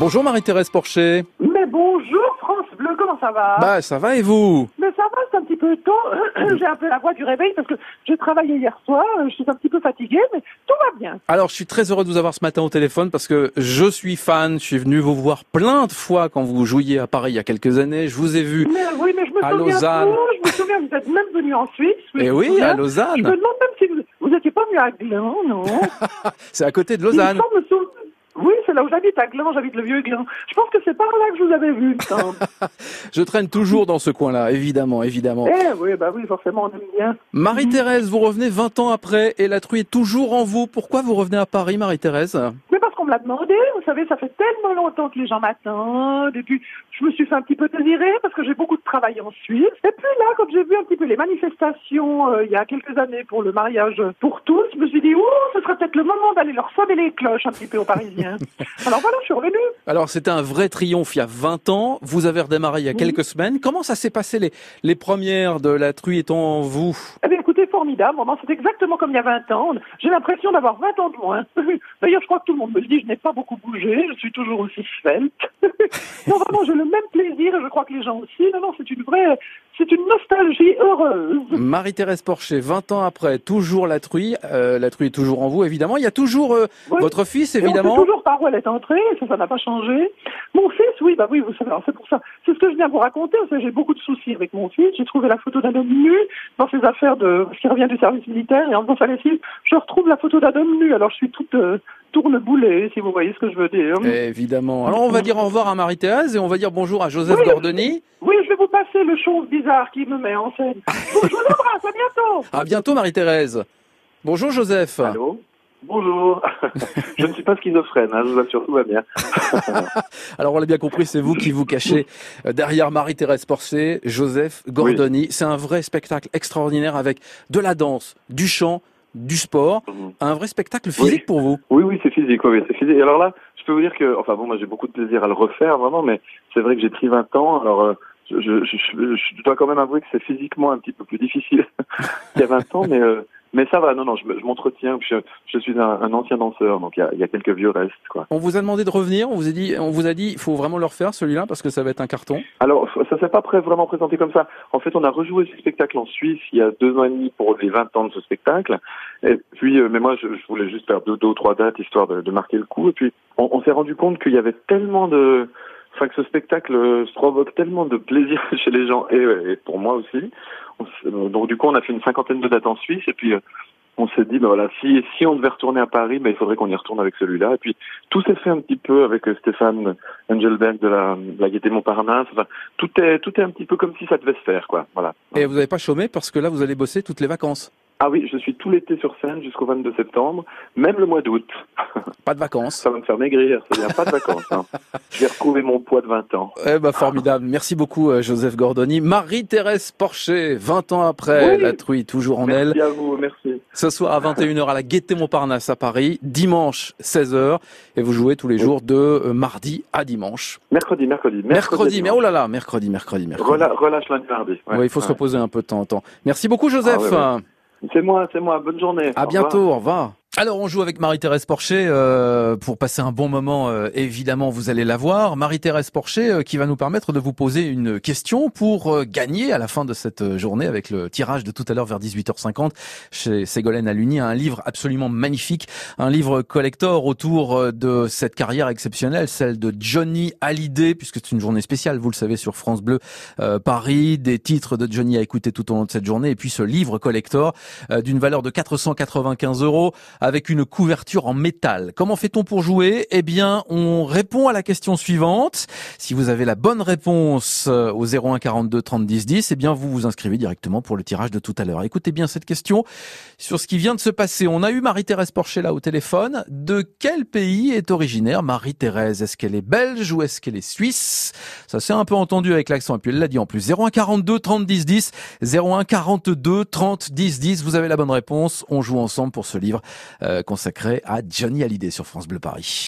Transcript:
Bonjour Marie-Thérèse Porcher. Mais bonjour France Bleu, comment ça va? Bah ça va et vous? Mais ça va, c'est un petit peu tôt. J'ai un peu la voix du réveil parce que j'ai travaillé hier soir, je suis un petit peu fatiguée, mais tout va bien. Alors je suis très heureux de vous avoir ce matin au téléphone parce que je suis fan, je suis venu vous voir plein de fois quand vous jouiez à Paris il y a quelques années, je vous ai vu Mais oui, mais je me À Lausanne. tout, je me souviens, vous êtes même venu en Suisse. Et je me oui, souviens. à Je me Lausanne. demande même si vous, vous étiez pas venu à Gland, non? C'est à côté de Il me Lausanne. semble me sou- Oui, c'est là où j'habite, à Gland, j'habite le vieux Gland. Je pense que c'est par là que je vous avais vu. Je traîne toujours dans ce coin-là, évidemment, évidemment. eh oui, bah oui, forcément, on aime bien. Marie-Thérèse, vous revenez 20 ans après et la truie est toujours en vous. Pourquoi vous revenez à Paris, Marie-Thérèse? Qu'on me l'a demandé, vous savez, ça fait tellement longtemps que les gens m'attendent, et puis je me suis fait un petit peu désirer parce que j'ai beaucoup de travail en Suisse. Et puis là, quand j'ai vu un petit peu les manifestations euh, il y a quelques années pour le mariage pour tous, je me suis dit, oh, ce serait peut-être le moment d'aller leur sonner les cloches un petit peu aux Parisiens. Alors voilà, je suis revenue. Alors c'était un vrai triomphe il y a 20 ans, vous avez redémarré il y a Oui. quelques semaines. Comment ça s'est passé les, les premières de la truie étant en vous? Eh bien, écoutez, formidable. Vraiment, c'est exactement comme il y a 20 ans. J'ai l'impression d'avoir 20 ans de moins. D'ailleurs, je crois que tout le monde me le dit, je n'ai pas beaucoup bougé, je suis toujours aussi svelte. non, vraiment, j'ai le même plaisir et je crois que les gens aussi. Non, non, c'est une vraie, c'est une nostalgie heureuse. Marie-Thérèse Porcher, 20 ans après, toujours la truie, euh, la truie est toujours en vous évidemment. Il y a toujours euh, Oui. votre fils Et on évidemment. sait toujours par où elle est entrée, ça, ça n'a pas changé. Mon fils, oui, bah oui, vous savez, c'est pour ça. C'est ce que je viens vous raconter, j'ai beaucoup de soucis avec mon fils. J'ai trouvé la photo d'un homme nu dans ses affaires de, qu'il revient du service militaire, et en faisant sa lessive, je retrouve la photo d'un homme nu. Alors je suis toute euh, tourneboulée, si vous voyez ce que je veux dire. Évidemment. Alors on va dire au revoir à Marie-Thérèse et on va dire bonjour à Joseph Oui. Gordoni. Oui, je vais vous passer le chose bizarre qui me met en scène. Bon, je vous embrasse, à bientôt. À bientôt Marie-Thérèse. Bonjour Joseph. Allô? Bonjour. je ne suis pas schizophrène, hein, je vous assure, tout va bien. Alors on l'a bien compris, c'est vous qui vous cachez euh, derrière Marie-Thérèse Porcher, Joseph Gordoni. C'est un vrai spectacle extraordinaire avec de la danse, du chant, du sport. Mhm. Un vrai spectacle physique Oui. pour vous. Oui, oui, c'est physique, oui, c'est physique. Et alors là, je peux vous dire que, enfin bon, moi j'ai beaucoup de plaisir à le refaire, vraiment, mais c'est vrai que j'ai pris 20 ans, alors euh, je, je, je, je- je dois quand même avouer que c'est physiquement un petit peu plus difficile qu'il y a 20 ans, mais, euh, mais ça va, non, non, je, me- je m'entretiens, je, je suis un, un ancien danseur, donc il y a, il y a quelques vieux restes, quoi. On vous a demandé de revenir, on vous a dit, on vous a dit, il faut vraiment le refaire celui-là parce que ça va être un carton. Alors, ça s'est pas vraiment présenté comme ça. En fait, on a rejoué ce spectacle en Suisse il y a deux ans et demi pour les 20 ans de ce spectacle. Et puis, euh, mais moi, je, je voulais juste faire deux, deux ou trois dates histoire de, de marquer le coup. Et puis, on, on s'est rendu compte qu'il y avait tellement de, enfin, que ce spectacle provoque tellement de plaisir chez les gens et, et pour moi aussi. Euh, donc, du coup, on a fait une cinquantaine de dates en Suisse. Et puis, euh, on s'est dit, ben voilà, si, si on devait retourner à Paris, ben, il faudrait qu'on y retourne avec celui-là. Et puis, tout s'est fait un petit peu avec euh, Stéphane Engelberg de la, de la Montparnasse. Enfin, tout est, tout est un petit peu comme si ça devait se faire, quoi. Voilà. Et vous n'avez pas chômé parce que là vous allez bosser toutes les vacances. Ah oui, je suis tout l'été sur scène jusqu'au 22 septembre, même le mois d'août. Pas de vacances. Ça va me faire maigrir, ça vient pas de vacances. Hein. Je vais retrouver mon poids de 20 ans. Eh ben formidable. Merci beaucoup euh, Joseph Gordoni. Marie-Thérèse Porcher, 20 ans après, Oui. la truie toujours en elle. Merci à vous, merci. Ce soir à 21h à la Gaîté Montparnasse à Paris, dimanche 16h et vous jouez tous les jours de euh, mardi à dimanche. Mercredi, mercredi. Mercredi, mais dimanche. oh là là, mercredi, mercredi, mercredi. Relâche lundi, mardi. Ouais. Ouais, il faut se reposer un peu de temps en temps. Merci beaucoup Joseph. Ah ouais, C'est moi, c'est moi. Bonne journée. À Au bientôt, revoir. au revoir. Alors on joue avec Marie-Thérèse Porcher euh, pour passer un bon moment. euh, évidemment, vous allez la voir. Marie-Thérèse Porcher euh, qui va nous permettre de vous poser une question pour euh, gagner à la fin de cette euh, journée avec le tirage de tout à l'heure vers 18h50 chez Ségolène Aluni un livre absolument magnifique, un livre collector autour euh, de cette carrière exceptionnelle, celle de Johnny Hallyday, puisque c'est une journée spéciale, vous le savez, sur France Bleu Paris, des titres de Johnny à écouter tout au long de cette journée, et puis ce livre collector d'une valeur de 495 euros avec une couverture en métal. Comment fait-on pour jouer? Eh bien, on répond à la question suivante. Si vous avez la bonne réponse euh, au 01 42 30 10 10, eh bien, vous vous inscrivez directement pour le tirage de tout à l'heure. Écoutez bien cette question sur ce qui vient de se passer. On a eu Marie-Thérèse Porcher là au téléphone. De quel pays est originaire Marie-Thérèse? Est-ce qu'elle est belge ou est-ce qu'elle est suisse? Ça s'est un peu entendu avec l'accent et puis elle l'a dit en plus. 01 42 30 10 10, 01 42 30 10 10. Vous avez la bonne réponse. On joue ensemble pour ce livre consacré à Johnny Hallyday sur France Bleu Paris.